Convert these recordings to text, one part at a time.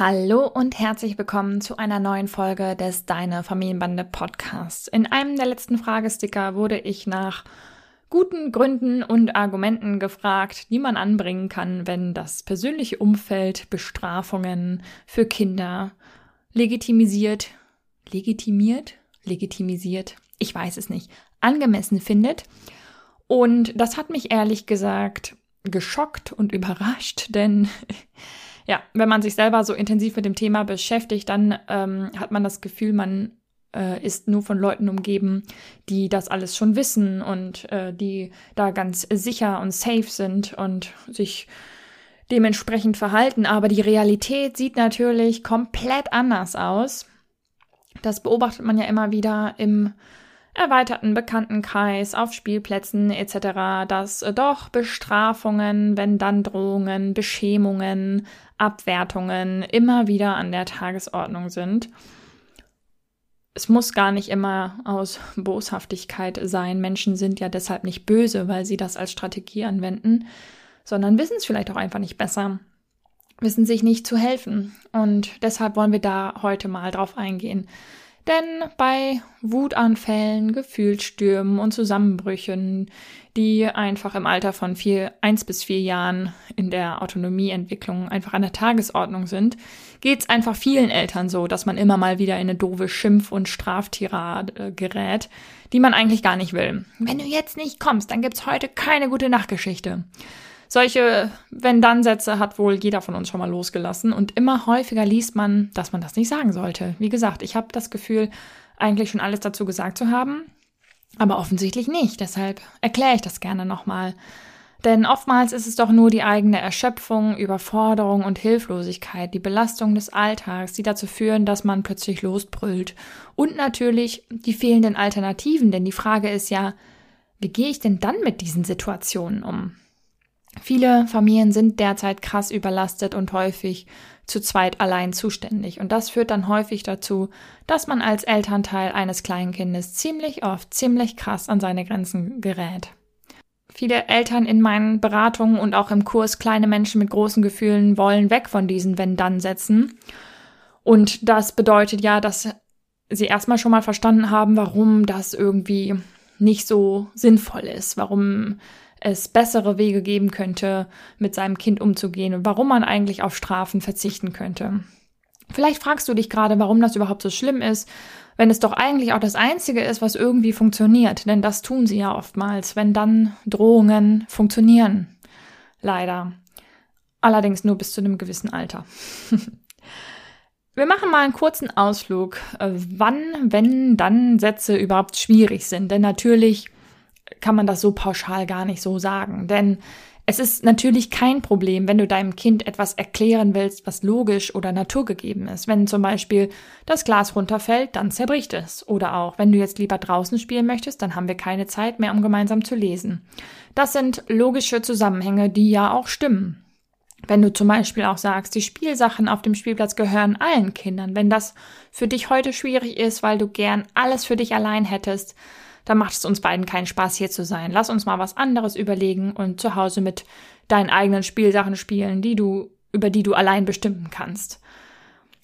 Hallo und herzlich willkommen zu einer neuen Folge des Deine Familienbande Podcasts. In einem der letzten Fragesticker wurde ich nach guten Gründen und Argumenten gefragt, die man anbringen kann, wenn das persönliche Umfeld Bestrafungen für Kinder legitimisiert, legitimiert, legitimisiert, ich weiß es nicht, angemessen findet. Und das hat mich ehrlich gesagt geschockt und überrascht, denn ja, wenn man sich selber so intensiv mit dem Thema beschäftigt, dann ähm, hat man das Gefühl, man äh, ist nur von Leuten umgeben, die das alles schon wissen und äh, die da ganz sicher und safe sind und sich dementsprechend verhalten. Aber die Realität sieht natürlich komplett anders aus. Das beobachtet man ja immer wieder im erweiterten Bekanntenkreis, auf Spielplätzen etc., dass doch Bestrafungen, wenn dann Drohungen, Beschämungen, Abwertungen immer wieder an der Tagesordnung sind. Es muss gar nicht immer aus Boshaftigkeit sein. Menschen sind ja deshalb nicht böse, weil sie das als Strategie anwenden, sondern wissen es vielleicht auch einfach nicht besser, wissen sich nicht zu helfen. Und deshalb wollen wir da heute mal drauf eingehen. Denn bei Wutanfällen, Gefühlsstürmen und Zusammenbrüchen, die einfach im Alter von vier, eins bis vier Jahren in der Autonomieentwicklung einfach an der Tagesordnung sind, geht es einfach vielen Eltern so, dass man immer mal wieder in eine doofe Schimpf- und Straftirade gerät, die man eigentlich gar nicht will. Wenn du jetzt nicht kommst, dann gibt's heute keine gute Nachtgeschichte. Solche Wenn-Dann-Sätze hat wohl jeder von uns schon mal losgelassen und immer häufiger liest man, dass man das nicht sagen sollte. Wie gesagt, ich habe das Gefühl, eigentlich schon alles dazu gesagt zu haben, aber offensichtlich nicht. Deshalb erkläre ich das gerne nochmal. Denn oftmals ist es doch nur die eigene Erschöpfung, Überforderung und Hilflosigkeit, die Belastung des Alltags, die dazu führen, dass man plötzlich losbrüllt. Und natürlich die fehlenden Alternativen, denn die Frage ist ja, wie gehe ich denn dann mit diesen Situationen um? Viele Familien sind derzeit krass überlastet und häufig zu zweit allein zuständig. Und das führt dann häufig dazu, dass man als Elternteil eines Kleinkindes ziemlich oft ziemlich krass an seine Grenzen gerät. Viele Eltern in meinen Beratungen und auch im Kurs kleine Menschen mit großen Gefühlen wollen weg von diesen Wenn-Dann-Sätzen. Und das bedeutet ja, dass sie erstmal schon mal verstanden haben, warum das irgendwie nicht so sinnvoll ist, warum es bessere Wege geben könnte, mit seinem Kind umzugehen und warum man eigentlich auf Strafen verzichten könnte. Vielleicht fragst du dich gerade, warum das überhaupt so schlimm ist, wenn es doch eigentlich auch das Einzige ist, was irgendwie funktioniert. Denn das tun sie ja oftmals, wenn dann Drohungen funktionieren. Leider. Allerdings nur bis zu einem gewissen Alter. Wir machen mal einen kurzen Ausflug, äh, wann, wenn dann Sätze überhaupt schwierig sind. Denn natürlich kann man das so pauschal gar nicht so sagen. Denn es ist natürlich kein Problem, wenn du deinem Kind etwas erklären willst, was logisch oder naturgegeben ist. Wenn zum Beispiel das Glas runterfällt, dann zerbricht es. Oder auch, wenn du jetzt lieber draußen spielen möchtest, dann haben wir keine Zeit mehr, um gemeinsam zu lesen. Das sind logische Zusammenhänge, die ja auch stimmen. Wenn du zum Beispiel auch sagst, die Spielsachen auf dem Spielplatz gehören allen Kindern, wenn das für dich heute schwierig ist, weil du gern alles für dich allein hättest, da macht es uns beiden keinen Spaß, hier zu sein. Lass uns mal was anderes überlegen und zu Hause mit deinen eigenen Spielsachen spielen, die du, über die du allein bestimmen kannst.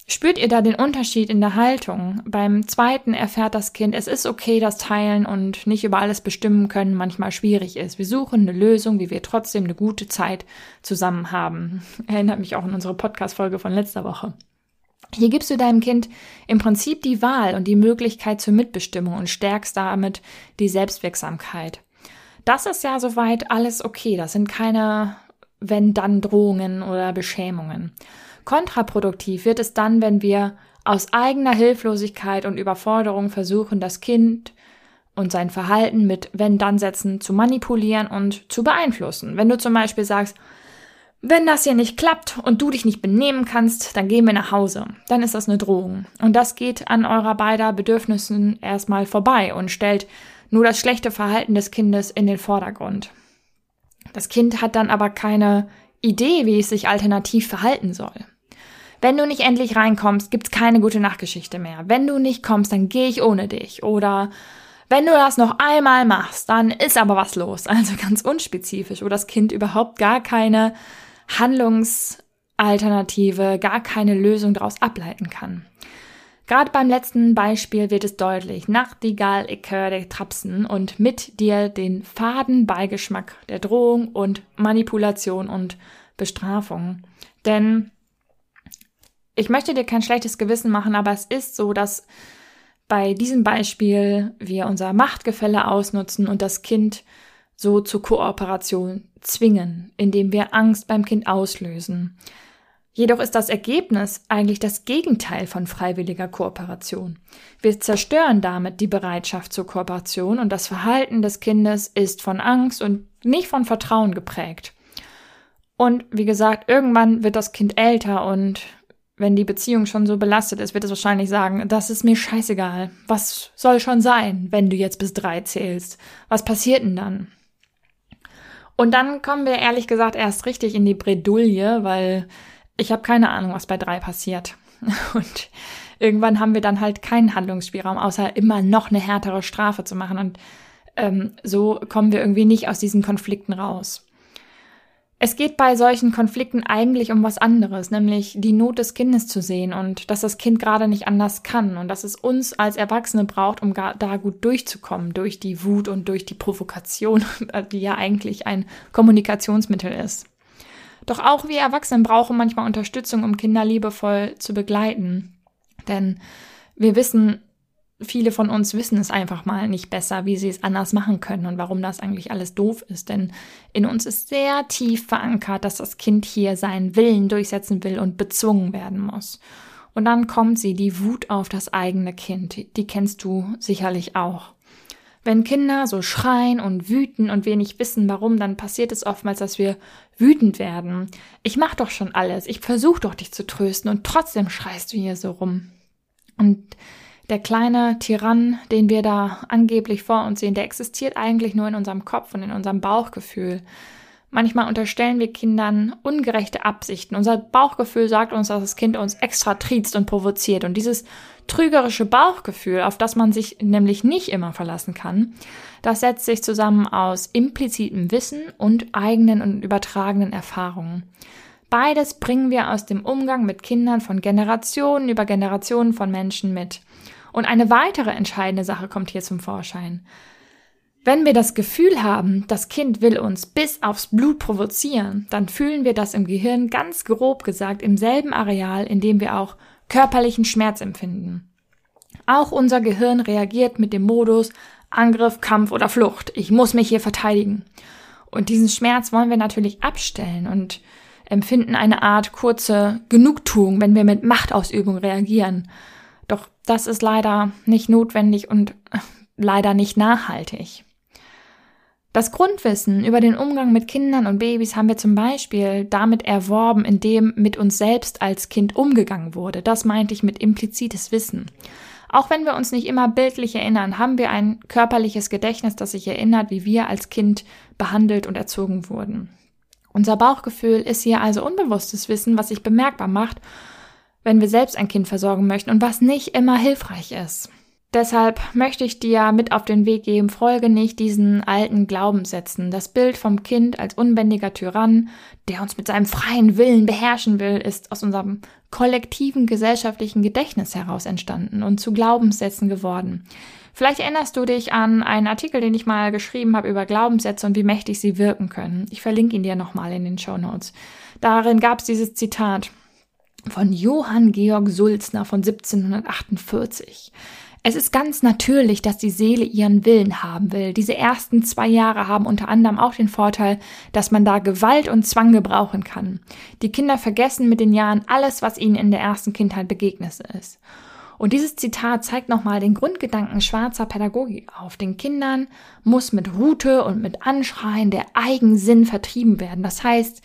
Spürt ihr da den Unterschied in der Haltung? Beim zweiten erfährt das Kind, es ist okay, dass Teilen und nicht über alles bestimmen können manchmal schwierig ist. Wir suchen eine Lösung, wie wir trotzdem eine gute Zeit zusammen haben. Erinnert mich auch an unsere Podcast-Folge von letzter Woche. Hier gibst du deinem Kind im Prinzip die Wahl und die Möglichkeit zur Mitbestimmung und stärkst damit die Selbstwirksamkeit. Das ist ja soweit alles okay. Das sind keine wenn-dann Drohungen oder Beschämungen. Kontraproduktiv wird es dann, wenn wir aus eigener Hilflosigkeit und Überforderung versuchen, das Kind und sein Verhalten mit wenn-dann-Sätzen zu manipulieren und zu beeinflussen. Wenn du zum Beispiel sagst, Wenn das hier nicht klappt und du dich nicht benehmen kannst, dann gehen wir nach Hause. Dann ist das eine Drohung. Und das geht an eurer beider Bedürfnissen erstmal vorbei und stellt nur das schlechte Verhalten des Kindes in den Vordergrund. Das Kind hat dann aber keine Idee, wie es sich alternativ verhalten soll. Wenn du nicht endlich reinkommst, gibt's keine gute Nachtgeschichte mehr. Wenn du nicht kommst, dann gehe ich ohne dich. Oder wenn du das noch einmal machst, dann ist aber was los. Also ganz unspezifisch, wo das Kind überhaupt gar keine Handlungsalternative, gar keine Lösung daraus ableiten kann. Gerade beim letzten Beispiel wird es deutlich. Nachtigall, ich Trapsen und mit dir den faden Beigeschmack der Drohung und Manipulation und Bestrafung. Denn ich möchte dir kein schlechtes Gewissen machen, aber es ist so, dass bei diesem Beispiel wir unser Machtgefälle ausnutzen und das Kind so zur Kooperation zwingen, indem wir Angst beim Kind auslösen. Jedoch ist das Ergebnis eigentlich das Gegenteil von freiwilliger Kooperation. Wir zerstören damit die Bereitschaft zur Kooperation und das Verhalten des Kindes ist von Angst und nicht von Vertrauen geprägt. Und wie gesagt, irgendwann wird das Kind älter und wenn die Beziehung schon so belastet ist, wird es wahrscheinlich sagen, das ist mir scheißegal. Was soll schon sein, wenn du jetzt bis drei zählst? Was passiert denn dann? Und dann kommen wir ehrlich gesagt erst richtig in die Bredouille, weil ich habe keine Ahnung, was bei drei passiert. Und irgendwann haben wir dann halt keinen Handlungsspielraum, außer immer noch eine härtere Strafe zu machen. Und ähm, so kommen wir irgendwie nicht aus diesen Konflikten raus. Es geht bei solchen Konflikten eigentlich um was anderes, nämlich die Not des Kindes zu sehen und dass das Kind gerade nicht anders kann und dass es uns als Erwachsene braucht, um da gut durchzukommen, durch die Wut und durch die Provokation, die ja eigentlich ein Kommunikationsmittel ist. Doch auch wir Erwachsenen brauchen manchmal Unterstützung, um Kinder liebevoll zu begleiten. Denn wir wissen, viele von uns wissen es einfach mal nicht besser, wie sie es anders machen können und warum das eigentlich alles doof ist. Denn in uns ist sehr tief verankert, dass das Kind hier seinen Willen durchsetzen will und bezwungen werden muss. Und dann kommt sie, die Wut auf das eigene Kind. Die kennst du sicherlich auch. Wenn Kinder so schreien und wüten und wir nicht wissen warum, dann passiert es oftmals, dass wir wütend werden. Ich mach doch schon alles, ich versuche doch dich zu trösten und trotzdem schreist du hier so rum. Und der kleine Tyrann, den wir da angeblich vor uns sehen, der existiert eigentlich nur in unserem Kopf und in unserem Bauchgefühl. Manchmal unterstellen wir Kindern ungerechte Absichten. Unser Bauchgefühl sagt uns, dass das Kind uns extra triezt und provoziert. Und dieses trügerische Bauchgefühl, auf das man sich nämlich nicht immer verlassen kann, das setzt sich zusammen aus implizitem Wissen und eigenen und übertragenen Erfahrungen. Beides bringen wir aus dem Umgang mit Kindern von Generationen über Generationen von Menschen mit. Und eine weitere entscheidende Sache kommt hier zum Vorschein. Wenn wir das Gefühl haben, das Kind will uns bis aufs Blut provozieren, dann fühlen wir das im Gehirn ganz grob gesagt im selben Areal, in dem wir auch körperlichen Schmerz empfinden. Auch unser Gehirn reagiert mit dem Modus Angriff, Kampf oder Flucht. Ich muss mich hier verteidigen. Und diesen Schmerz wollen wir natürlich abstellen und empfinden eine Art kurze Genugtuung, wenn wir mit Machtausübung reagieren. Doch das ist leider nicht notwendig und leider nicht nachhaltig. Das Grundwissen über den Umgang mit Kindern und Babys haben wir zum Beispiel damit erworben, indem mit uns selbst als Kind umgegangen wurde. Das meinte ich mit implizites Wissen. Auch wenn wir uns nicht immer bildlich erinnern, haben wir ein körperliches Gedächtnis, das sich erinnert, wie wir als Kind behandelt und erzogen wurden. Unser Bauchgefühl ist hier also unbewusstes Wissen, was sich bemerkbar macht wenn wir selbst ein Kind versorgen möchten und was nicht immer hilfreich ist. Deshalb möchte ich dir mit auf den Weg geben, folge nicht diesen alten Glaubenssätzen. Das Bild vom Kind als unbändiger Tyrann, der uns mit seinem freien Willen beherrschen will, ist aus unserem kollektiven gesellschaftlichen Gedächtnis heraus entstanden und zu Glaubenssätzen geworden. Vielleicht erinnerst du dich an einen Artikel, den ich mal geschrieben habe über Glaubenssätze und wie mächtig sie wirken können. Ich verlinke ihn dir nochmal in den Show Notes. Darin gab es dieses Zitat von Johann Georg Sulzner von 1748. Es ist ganz natürlich, dass die Seele ihren Willen haben will. Diese ersten zwei Jahre haben unter anderem auch den Vorteil, dass man da Gewalt und Zwang gebrauchen kann. Die Kinder vergessen mit den Jahren alles, was ihnen in der ersten Kindheit begegnet ist. Und dieses Zitat zeigt nochmal den Grundgedanken schwarzer Pädagogik auf. Den Kindern muss mit Rute und mit Anschreien der Eigensinn vertrieben werden. Das heißt,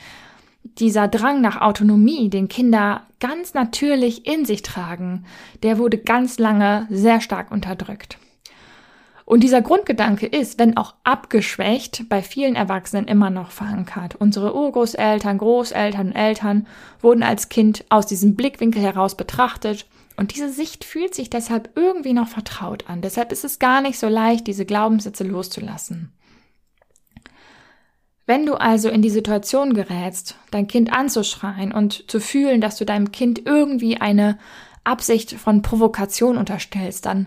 dieser Drang nach Autonomie, den Kinder ganz natürlich in sich tragen, der wurde ganz lange sehr stark unterdrückt. Und dieser Grundgedanke ist, wenn auch abgeschwächt, bei vielen Erwachsenen immer noch verankert. Unsere Urgroßeltern, Großeltern, Eltern wurden als Kind aus diesem Blickwinkel heraus betrachtet. Und diese Sicht fühlt sich deshalb irgendwie noch vertraut an. Deshalb ist es gar nicht so leicht, diese Glaubenssätze loszulassen. Wenn du also in die Situation gerätst, dein Kind anzuschreien und zu fühlen, dass du deinem Kind irgendwie eine Absicht von Provokation unterstellst, dann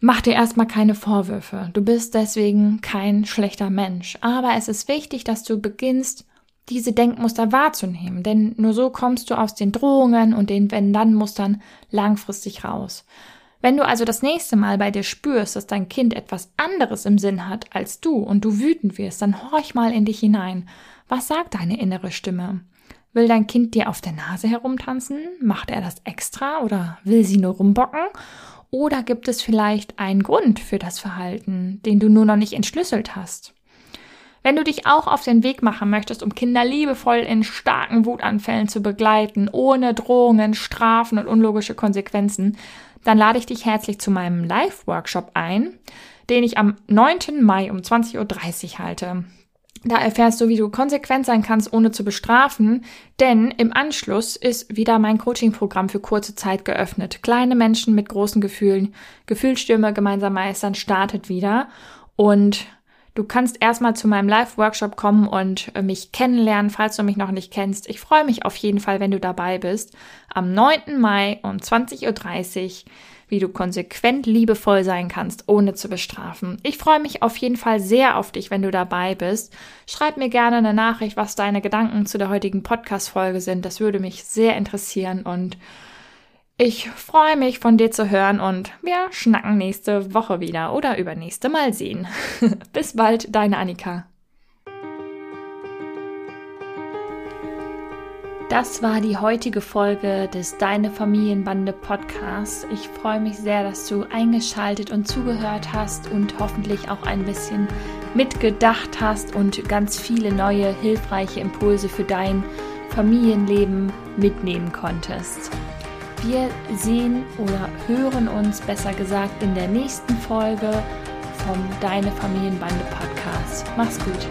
Mach dir erstmal keine Vorwürfe. Du bist deswegen kein schlechter Mensch. Aber es ist wichtig, dass du beginnst, diese Denkmuster wahrzunehmen, denn nur so kommst du aus den Drohungen und den Wenn-Dann-Mustern langfristig raus. Wenn du also das nächste Mal bei dir spürst, dass dein Kind etwas anderes im Sinn hat als du und du wütend wirst, dann horch mal in dich hinein. Was sagt deine innere Stimme? Will dein Kind dir auf der Nase herumtanzen? Macht er das extra oder will sie nur rumbocken? Oder gibt es vielleicht einen Grund für das Verhalten, den du nur noch nicht entschlüsselt hast? Wenn du dich auch auf den Weg machen möchtest, um Kinder liebevoll in starken Wutanfällen zu begleiten, ohne Drohungen, Strafen und unlogische Konsequenzen, dann lade ich dich herzlich zu meinem Live-Workshop ein, den ich am 9. Mai um 20.30 Uhr halte. Da erfährst du, wie du konsequent sein kannst, ohne zu bestrafen, denn im Anschluss ist wieder mein Coaching-Programm für kurze Zeit geöffnet. Kleine Menschen mit großen Gefühlen, Gefühlsstürme gemeinsam meistern, startet wieder und du kannst erstmal zu meinem Live-Workshop kommen und äh, mich kennenlernen, falls du mich noch nicht kennst. Ich freue mich auf jeden Fall, wenn du dabei bist. Am 9. Mai um 20.30 Uhr wie du konsequent liebevoll sein kannst, ohne zu bestrafen. Ich freue mich auf jeden Fall sehr auf dich, wenn du dabei bist. Schreib mir gerne eine Nachricht, was deine Gedanken zu der heutigen Podcast-Folge sind. Das würde mich sehr interessieren und ich freue mich von dir zu hören und wir schnacken nächste Woche wieder oder übernächste Mal sehen. Bis bald, deine Annika. Das war die heutige Folge des Deine Familienbande Podcasts. Ich freue mich sehr, dass du eingeschaltet und zugehört hast und hoffentlich auch ein bisschen mitgedacht hast und ganz viele neue hilfreiche Impulse für dein Familienleben mitnehmen konntest. Wir sehen oder hören uns besser gesagt in der nächsten Folge vom Deine Familienbande Podcast. Mach's gut.